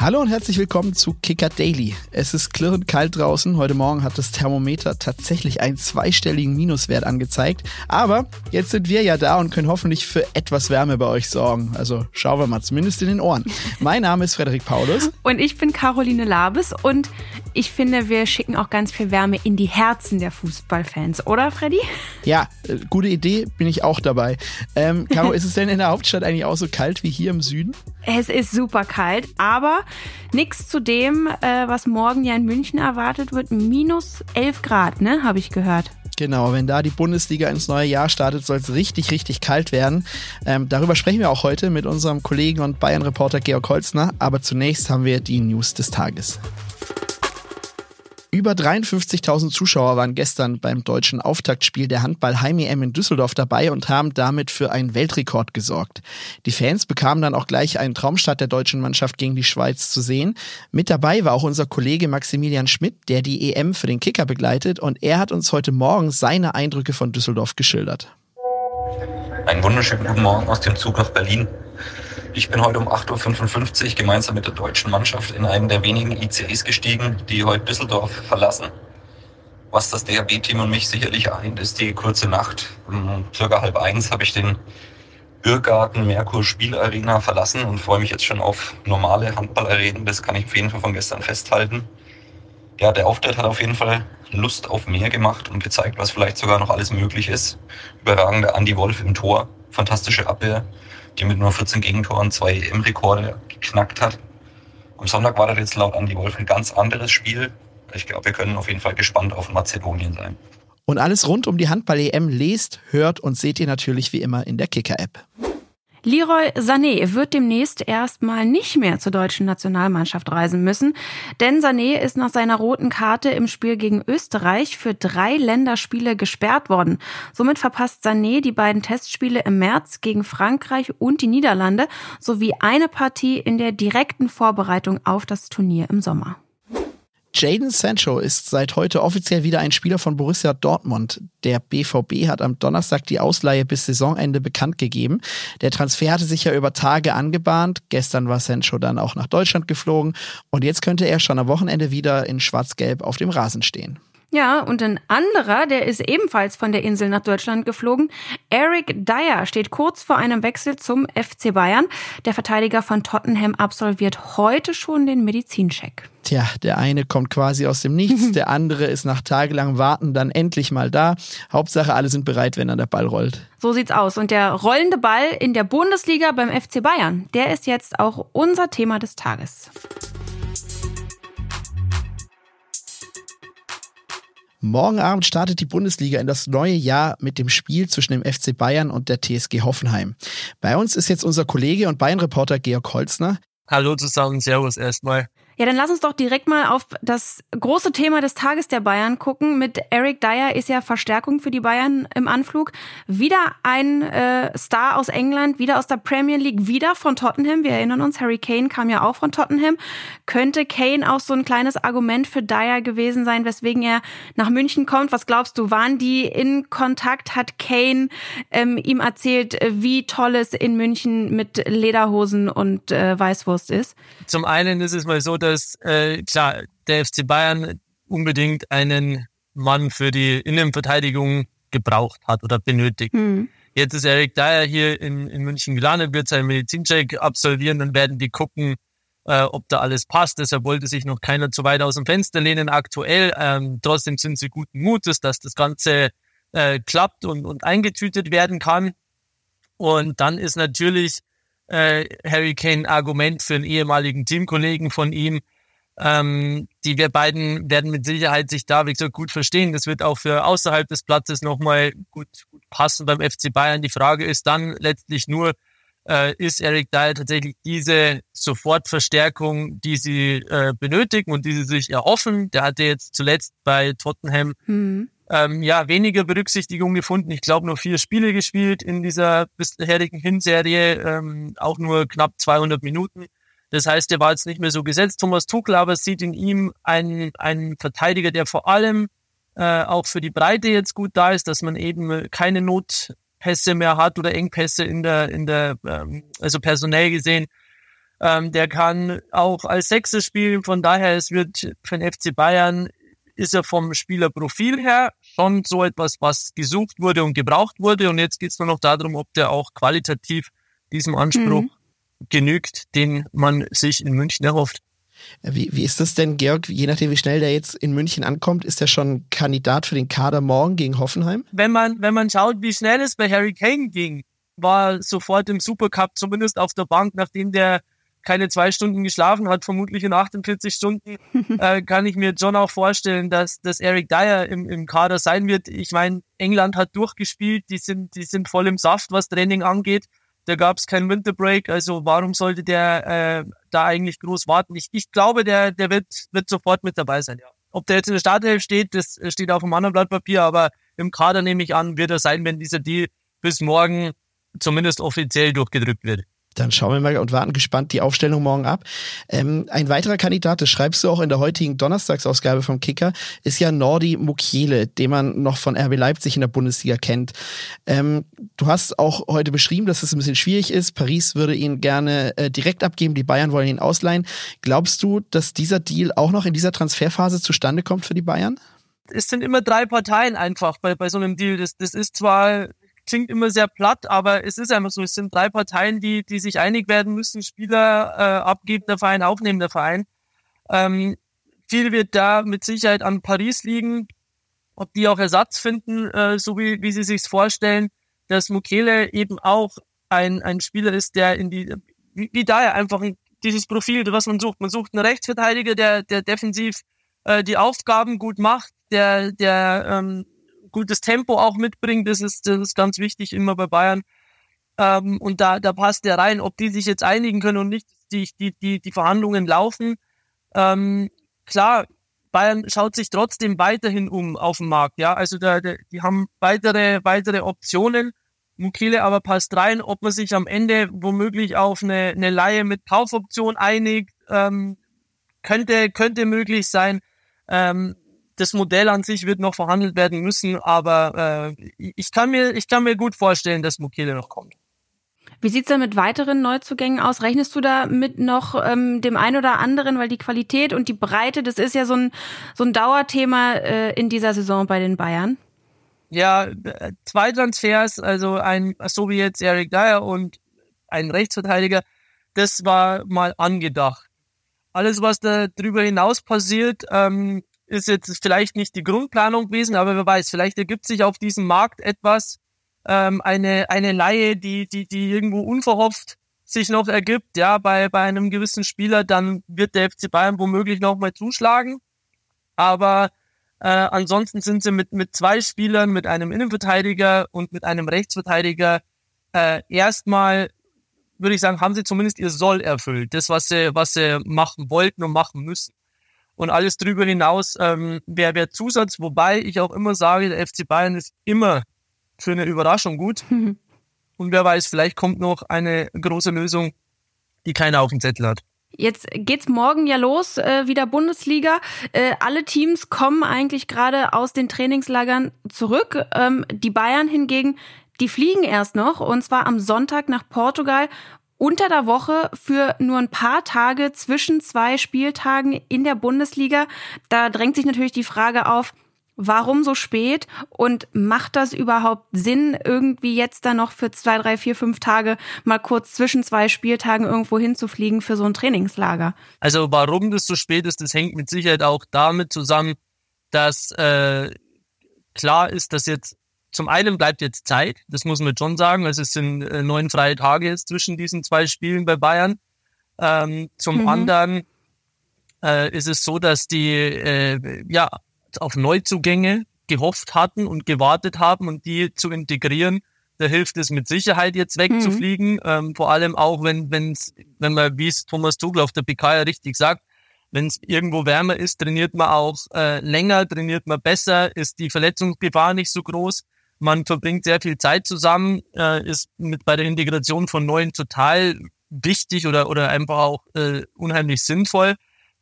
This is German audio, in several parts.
Hallo und herzlich willkommen zu Kicker Daily. Es ist klirrend kalt draußen. Heute Morgen hat das Thermometer tatsächlich einen zweistelligen Minuswert angezeigt. Aber jetzt sind wir ja da und können hoffentlich für etwas Wärme bei euch sorgen. Also schauen wir mal, zumindest in den Ohren. Mein Name ist Frederik Paulus. Und ich bin Caroline Labes und ich finde, wir schicken auch ganz viel Wärme in die Herzen der Fußballfans, oder Freddy? Ja, äh, gute Idee, bin ich auch dabei. Ähm, Caro, ist es denn in der Hauptstadt eigentlich auch so kalt wie hier im Süden? Es ist super kalt, aber nichts zu dem, äh, was morgen ja in München erwartet wird. Minus 11 Grad, ne, habe ich gehört. Genau, wenn da die Bundesliga ins neue Jahr startet, soll es richtig, richtig kalt werden. Ähm, darüber sprechen wir auch heute mit unserem Kollegen und Bayern-Reporter Georg Holzner. Aber zunächst haben wir die News des Tages. Über 53.000 Zuschauer waren gestern beim deutschen Auftaktspiel der Handball Heim EM in Düsseldorf dabei und haben damit für einen Weltrekord gesorgt. Die Fans bekamen dann auch gleich einen Traumstart der deutschen Mannschaft gegen die Schweiz zu sehen. Mit dabei war auch unser Kollege Maximilian Schmidt, der die EM für den Kicker begleitet und er hat uns heute Morgen seine Eindrücke von Düsseldorf geschildert. Einen wunderschönen guten Morgen aus dem Zug nach Berlin. Ich bin heute um 8.55 Uhr gemeinsam mit der deutschen Mannschaft in einen der wenigen ICEs gestiegen, die heute Düsseldorf verlassen. Was das DHB-Team und mich sicherlich eint, ist die kurze Nacht. Um circa halb eins habe ich den Irrgarten Merkur Spielarena verlassen und freue mich jetzt schon auf normale Handballarenen. Das kann ich auf jeden Fall von gestern festhalten. Ja, der Auftritt hat auf jeden Fall Lust auf mehr gemacht und gezeigt, was vielleicht sogar noch alles möglich ist. Überragender Andy Wolf im Tor, fantastische Abwehr, die mit nur 14 Gegentoren zwei EM-Rekorde geknackt hat. Am Sonntag war das jetzt laut Andi Wolf ein ganz anderes Spiel. Ich glaube, wir können auf jeden Fall gespannt auf Mazedonien sein. Und alles rund um die Handball-EM lest, hört und seht ihr natürlich wie immer in der Kicker-App. Leroy Sané wird demnächst erstmal nicht mehr zur deutschen Nationalmannschaft reisen müssen, denn Sané ist nach seiner roten Karte im Spiel gegen Österreich für drei Länderspiele gesperrt worden. Somit verpasst Sané die beiden Testspiele im März gegen Frankreich und die Niederlande sowie eine Partie in der direkten Vorbereitung auf das Turnier im Sommer. Jaden Sancho ist seit heute offiziell wieder ein Spieler von Borussia Dortmund. Der BVB hat am Donnerstag die Ausleihe bis Saisonende bekannt gegeben. Der Transfer hatte sich ja über Tage angebahnt. Gestern war Sancho dann auch nach Deutschland geflogen und jetzt könnte er schon am Wochenende wieder in Schwarz-Gelb auf dem Rasen stehen. Ja, und ein anderer, der ist ebenfalls von der Insel nach Deutschland geflogen. Eric Dyer steht kurz vor einem Wechsel zum FC Bayern. Der Verteidiger von Tottenham absolviert heute schon den Medizincheck. Tja, der eine kommt quasi aus dem Nichts, der andere ist nach tagelangem Warten dann endlich mal da. Hauptsache, alle sind bereit, wenn dann der Ball rollt. So sieht's aus. Und der rollende Ball in der Bundesliga beim FC Bayern, der ist jetzt auch unser Thema des Tages. Morgen Abend startet die Bundesliga in das neue Jahr mit dem Spiel zwischen dem FC Bayern und der TSG Hoffenheim. Bei uns ist jetzt unser Kollege und Bayern-Reporter Georg Holzner. Hallo zusammen, Servus erstmal. Ja, dann lass uns doch direkt mal auf das große Thema des Tages der Bayern gucken. Mit Eric Dyer ist ja Verstärkung für die Bayern im Anflug. Wieder ein äh, Star aus England, wieder aus der Premier League, wieder von Tottenham. Wir erinnern uns, Harry Kane kam ja auch von Tottenham. Könnte Kane auch so ein kleines Argument für Dyer gewesen sein, weswegen er nach München kommt? Was glaubst du, waren die in Kontakt? Hat Kane ähm, ihm erzählt, wie toll es in München mit Lederhosen und äh, Weißwurst ist? Zum einen ist es mal so, dass dass äh, klar, der FC Bayern unbedingt einen Mann für die Innenverteidigung gebraucht hat oder benötigt. Mhm. Jetzt ist Eric Dyer hier in, in München gelandet, wird seinen Medizincheck absolvieren, dann werden die gucken, äh, ob da alles passt. Deshalb wollte sich noch keiner zu weit aus dem Fenster lehnen aktuell. Ähm, trotzdem sind sie guten Mutes, dass das Ganze äh, klappt und, und eingetütet werden kann. Und dann ist natürlich äh, Harry Kane Argument für einen ehemaligen Teamkollegen von ihm. Ähm, die wir beiden werden mit Sicherheit sich da, wie gesagt, gut verstehen. Das wird auch für außerhalb des Platzes nochmal gut, gut passen beim FC Bayern. Die Frage ist dann letztlich nur, äh, ist Eric Dyer tatsächlich diese Sofortverstärkung, die sie äh, benötigen und die sie sich erhoffen? Der hatte jetzt zuletzt bei Tottenham mhm ähm, ja, weniger Berücksichtigung gefunden. Ich glaube, nur vier Spiele gespielt in dieser bisherigen Hinserie, ähm, auch nur knapp 200 Minuten. Das heißt, er war jetzt nicht mehr so gesetzt. Thomas Tuchel aber sieht in ihm einen, einen Verteidiger, der vor allem äh, auch für die Breite jetzt gut da ist, dass man eben keine Notpässe mehr hat oder Engpässe in der, in der, ähm, also personell gesehen. Ähm, der kann auch als Sechser spielen. Von daher, es wird für den FC Bayern ist er vom Spielerprofil her schon so etwas, was gesucht wurde und gebraucht wurde. Und jetzt geht es nur noch darum, ob der auch qualitativ diesem Anspruch mhm. genügt, den man sich in München erhofft. Wie, wie ist das denn, Georg? Je nachdem, wie schnell der jetzt in München ankommt, ist er schon Kandidat für den Kader morgen gegen Hoffenheim? Wenn man, wenn man schaut, wie schnell es bei Harry Kane ging, war sofort im Supercup, zumindest auf der Bank, nachdem der keine zwei Stunden geschlafen hat, vermutlich in 48 Stunden, äh, kann ich mir schon auch vorstellen, dass, dass Eric Dyer im, im Kader sein wird. Ich meine, England hat durchgespielt, die sind, die sind voll im Saft, was Training angeht. Da gab es keinen Winterbreak, also warum sollte der äh, da eigentlich groß warten? Ich, ich glaube, der, der wird, wird sofort mit dabei sein, ja. Ob der jetzt in der Startelf steht, das steht auf einem anderen Blatt Papier, aber im Kader nehme ich an, wird er sein, wenn dieser Deal bis morgen zumindest offiziell durchgedrückt wird. Dann schauen wir mal und warten gespannt die Aufstellung morgen ab. Ähm, ein weiterer Kandidat, das schreibst du auch in der heutigen Donnerstagsausgabe vom Kicker, ist ja Nordi Mukiele, den man noch von RB Leipzig in der Bundesliga kennt. Ähm, du hast auch heute beschrieben, dass es ein bisschen schwierig ist. Paris würde ihn gerne äh, direkt abgeben, die Bayern wollen ihn ausleihen. Glaubst du, dass dieser Deal auch noch in dieser Transferphase zustande kommt für die Bayern? Es sind immer drei Parteien einfach bei, bei so einem Deal. Das, das ist zwar klingt immer sehr platt, aber es ist einfach so, es sind drei Parteien, die, die sich einig werden müssen, Spieler äh, abgebender Verein, aufnehmender Verein. Ähm, viel wird da mit Sicherheit an Paris liegen, ob die auch Ersatz finden, äh, so wie, wie sie sich's vorstellen, dass Mukele eben auch ein, ein Spieler ist, der in die, wie, wie daher einfach dieses Profil, was man sucht. Man sucht einen Rechtsverteidiger, der, der defensiv äh, die Aufgaben gut macht, der, der ähm, gutes Tempo auch mitbringt. Das ist, das ist ganz wichtig immer bei Bayern. Ähm, und da, da passt der rein. Ob die sich jetzt einigen können und nicht, die, die, die, die Verhandlungen laufen. Ähm, klar, Bayern schaut sich trotzdem weiterhin um auf dem Markt. Ja, also da, da, die haben weitere, weitere Optionen. Mukile aber passt rein, ob man sich am Ende womöglich auf eine, eine Laie mit Kaufoption einigt, ähm, könnte, könnte möglich sein. Ähm, das Modell an sich wird noch verhandelt werden müssen, aber äh, ich, kann mir, ich kann mir gut vorstellen, dass Mukele noch kommt. Wie sieht's denn mit weiteren Neuzugängen aus? Rechnest du da mit noch ähm, dem einen oder anderen, weil die Qualität und die Breite, das ist ja so ein, so ein Dauerthema äh, in dieser Saison bei den Bayern? Ja, äh, zwei Transfers, also ein, so wie jetzt Eric Dyer und ein Rechtsverteidiger, das war mal angedacht. Alles, was da drüber hinaus passiert, ähm, ist jetzt vielleicht nicht die Grundplanung gewesen, aber wer weiß, vielleicht ergibt sich auf diesem Markt etwas, ähm, eine, eine Laie, die, die, die irgendwo unverhofft sich noch ergibt, ja, bei, bei einem gewissen Spieler, dann wird der FC Bayern womöglich nochmal zuschlagen. Aber äh, ansonsten sind sie mit, mit zwei Spielern, mit einem Innenverteidiger und mit einem Rechtsverteidiger äh, erstmal, würde ich sagen, haben sie zumindest ihr Soll erfüllt. Das, was sie, was sie machen wollten und machen müssen und alles drüber hinaus ähm, wäre wär Zusatz, wobei ich auch immer sage, der FC Bayern ist immer für eine Überraschung gut. und wer weiß, vielleicht kommt noch eine große Lösung, die keiner auf dem Zettel hat. Jetzt geht's morgen ja los, äh, wieder Bundesliga. Äh, alle Teams kommen eigentlich gerade aus den Trainingslagern zurück. Ähm, die Bayern hingegen, die fliegen erst noch und zwar am Sonntag nach Portugal unter der Woche für nur ein paar Tage zwischen zwei Spieltagen in der Bundesliga. Da drängt sich natürlich die Frage auf, warum so spät und macht das überhaupt Sinn, irgendwie jetzt da noch für zwei, drei, vier, fünf Tage mal kurz zwischen zwei Spieltagen irgendwo hinzufliegen für so ein Trainingslager? Also warum das so spät ist, das hängt mit Sicherheit auch damit zusammen, dass äh, klar ist, dass jetzt zum einen bleibt jetzt Zeit, das muss man schon sagen. Also es sind äh, neun freie Tage jetzt zwischen diesen zwei Spielen bei Bayern. Ähm, zum mhm. anderen äh, ist es so, dass die äh, ja auf Neuzugänge gehofft hatten und gewartet haben und die zu integrieren. Da hilft es mit Sicherheit jetzt wegzufliegen. Mhm. Ähm, vor allem auch, wenn, wenn's, wenn man, wie es Thomas Tuchel auf der PK ja richtig sagt, wenn es irgendwo wärmer ist, trainiert man auch äh, länger, trainiert man besser, ist die Verletzungsgefahr nicht so groß man verbringt sehr viel Zeit zusammen, äh, ist mit bei der Integration von Neuen total wichtig oder, oder einfach auch äh, unheimlich sinnvoll.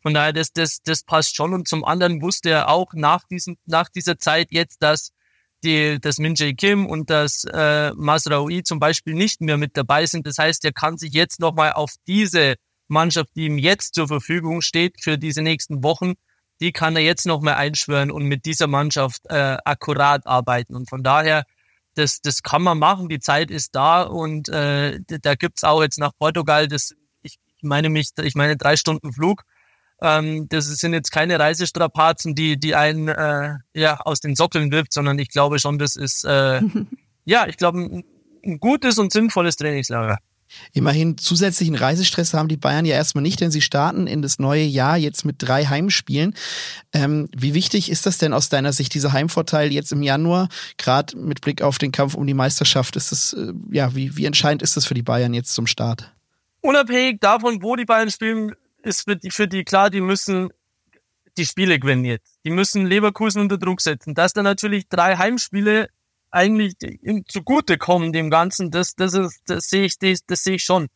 Von daher, das, das, das passt schon. Und zum anderen wusste er auch nach, diesem, nach dieser Zeit jetzt, dass die, das Min Jae Kim und das äh, Masraoui zum Beispiel nicht mehr mit dabei sind. Das heißt, er kann sich jetzt nochmal auf diese Mannschaft, die ihm jetzt zur Verfügung steht für diese nächsten Wochen, die kann er jetzt noch mal einschwören und mit dieser Mannschaft äh, akkurat arbeiten. Und von daher, das, das kann man machen, die Zeit ist da und äh, da gibt's auch jetzt nach Portugal, das, ich, ich meine mich, ich meine drei Stunden Flug. Ähm, das sind jetzt keine Reisestrapazen, die, die einen äh, ja, aus den Sockeln wirft, sondern ich glaube schon, das ist äh, ja, ich glaube, ein, ein gutes und sinnvolles Trainingslager. Immerhin zusätzlichen Reisestress haben die Bayern ja erstmal nicht, denn sie starten in das neue Jahr jetzt mit drei Heimspielen. Ähm, wie wichtig ist das denn aus deiner Sicht, dieser Heimvorteil jetzt im Januar, gerade mit Blick auf den Kampf um die Meisterschaft? Ist das, äh, ja, wie, wie entscheidend ist das für die Bayern jetzt zum Start? Unabhängig davon, wo die Bayern spielen, ist für die, für die klar, die müssen die Spiele gewinnen jetzt. Die müssen Leverkusen unter Druck setzen. Dass da natürlich drei Heimspiele eigentlich zugute kommen dem Ganzen, das, das ist, das sehe ich, das, das sehe ich schon.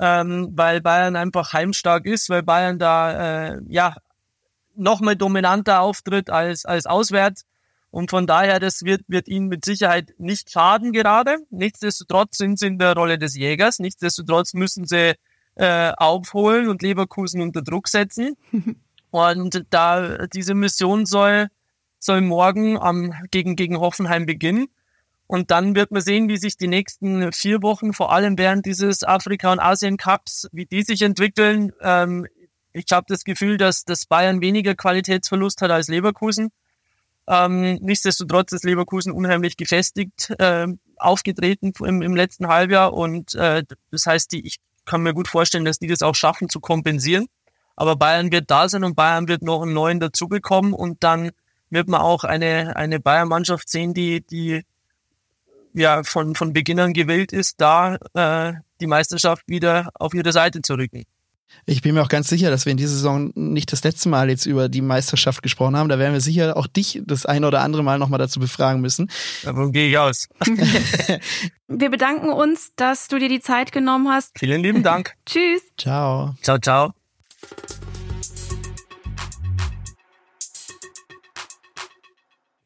Ähm, weil Bayern einfach heimstark ist, weil Bayern da äh, ja nochmal dominanter auftritt als, als auswärts. Und von daher, das wird, wird ihnen mit Sicherheit nicht schaden gerade. Nichtsdestotrotz sind sie in der Rolle des Jägers. Nichtsdestotrotz müssen sie äh, aufholen und Leverkusen unter Druck setzen. und da diese Mission soll, soll morgen am, gegen, gegen Hoffenheim beginnen. Und dann wird man sehen, wie sich die nächsten vier Wochen, vor allem während dieses Afrika- und Asien-Cups, wie die sich entwickeln. Ähm, ich habe das Gefühl, dass das Bayern weniger Qualitätsverlust hat als Leverkusen. Ähm, nichtsdestotrotz ist Leverkusen unheimlich gefestigt äh, aufgetreten im, im, letzten Halbjahr und äh, das heißt, die, ich kann mir gut vorstellen, dass die das auch schaffen zu kompensieren. Aber Bayern wird da sein und Bayern wird noch einen neuen dazu bekommen und dann wird man auch eine, eine Bayern-Mannschaft sehen, die, die ja von, von Beginn an gewillt ist, da äh, die Meisterschaft wieder auf ihre Seite zu rücken. Ich bin mir auch ganz sicher, dass wir in dieser Saison nicht das letzte Mal jetzt über die Meisterschaft gesprochen haben. Da werden wir sicher auch dich das eine oder andere Mal nochmal dazu befragen müssen. Davon gehe ich aus. wir bedanken uns, dass du dir die Zeit genommen hast. Vielen lieben Dank. Tschüss. Ciao. Ciao, ciao.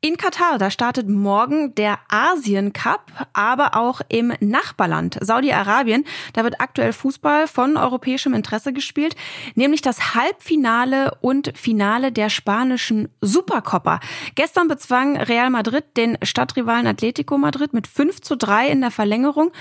In Katar, da startet morgen der Asien Cup, aber auch im Nachbarland Saudi-Arabien. Da wird aktuell Fußball von europäischem Interesse gespielt, nämlich das Halbfinale und Finale der spanischen Supercopa. Gestern bezwang Real Madrid den Stadtrivalen Atletico Madrid mit 5 zu 3 in der Verlängerung.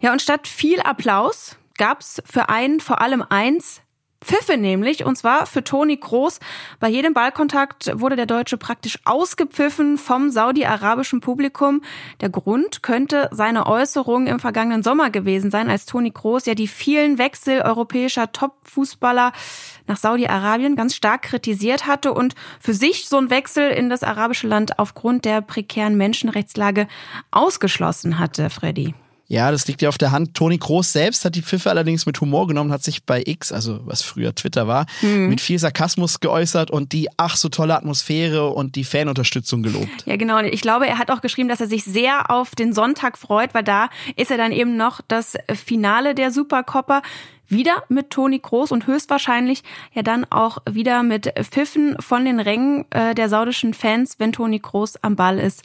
Ja, und statt viel Applaus gab's für einen vor allem eins, Pfiffe nämlich, und zwar für Toni Groß. Bei jedem Ballkontakt wurde der Deutsche praktisch ausgepfiffen vom saudi-arabischen Publikum. Der Grund könnte seine Äußerung im vergangenen Sommer gewesen sein, als Toni Groß ja die vielen Wechsel europäischer Top-Fußballer nach Saudi-Arabien ganz stark kritisiert hatte und für sich so ein Wechsel in das arabische Land aufgrund der prekären Menschenrechtslage ausgeschlossen hatte, Freddy. Ja, das liegt ja auf der Hand. Toni Groß selbst hat die Pfiffe allerdings mit Humor genommen, hat sich bei X, also was früher Twitter war, mhm. mit viel Sarkasmus geäußert und die ach so tolle Atmosphäre und die Fanunterstützung gelobt. Ja, genau. Ich glaube, er hat auch geschrieben, dass er sich sehr auf den Sonntag freut, weil da ist er dann eben noch das Finale der Supercopper wieder mit Toni Groß und höchstwahrscheinlich ja dann auch wieder mit Pfiffen von den Rängen äh, der saudischen Fans, wenn Toni Groß am Ball ist.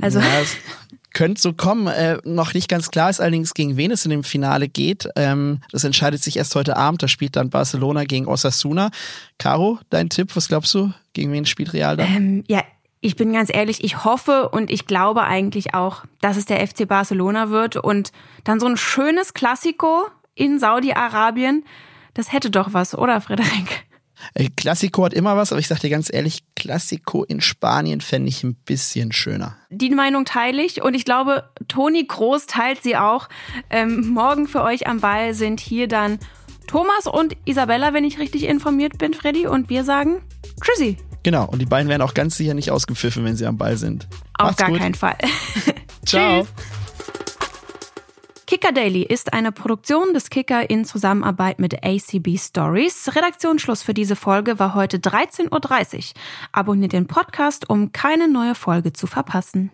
Also ja, könnte so kommen. Äh, noch nicht ganz klar ist allerdings, gegen wen es in dem Finale geht. Ähm, das entscheidet sich erst heute Abend. Da spielt dann Barcelona gegen Osasuna. Caro, dein Tipp, was glaubst du? Gegen wen spielt Real dann? Ähm, ja, ich bin ganz ehrlich, ich hoffe und ich glaube eigentlich auch, dass es der FC Barcelona wird und dann so ein schönes Klassiko in Saudi-Arabien. Das hätte doch was, oder Frederik? Klassiko äh, hat immer was, aber ich sag dir ganz ehrlich, Klassiko in Spanien fände ich ein bisschen schöner. Die Meinung teile ich und ich glaube, Toni Groß teilt sie auch. Ähm, morgen für euch am Ball sind hier dann Thomas und Isabella, wenn ich richtig informiert bin, Freddy, und wir sagen Tschüssi. Genau, und die beiden werden auch ganz sicher nicht ausgepfiffen, wenn sie am Ball sind. Auf Macht's gar gut. keinen Fall. Ciao. Tschüss. Kicker Daily ist eine Produktion des Kicker in Zusammenarbeit mit ACB Stories. Redaktionsschluss für diese Folge war heute 13.30 Uhr. Abonniert den Podcast, um keine neue Folge zu verpassen.